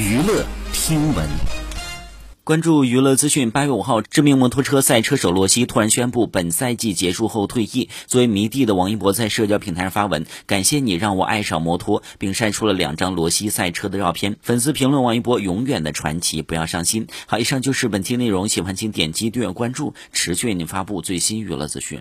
娱乐听闻。关注娱乐资讯八月五号知名摩托车赛车手罗西突然宣布本赛季结束后退役作为迷弟的王一博在社交平台上发文感谢你让我爱上摩托并晒出了两张罗西赛车的照片。粉丝评论王一博永远的传奇不要伤心。好以上就是本期内容喜欢请点击订阅关注持续为您发布最新娱乐资讯。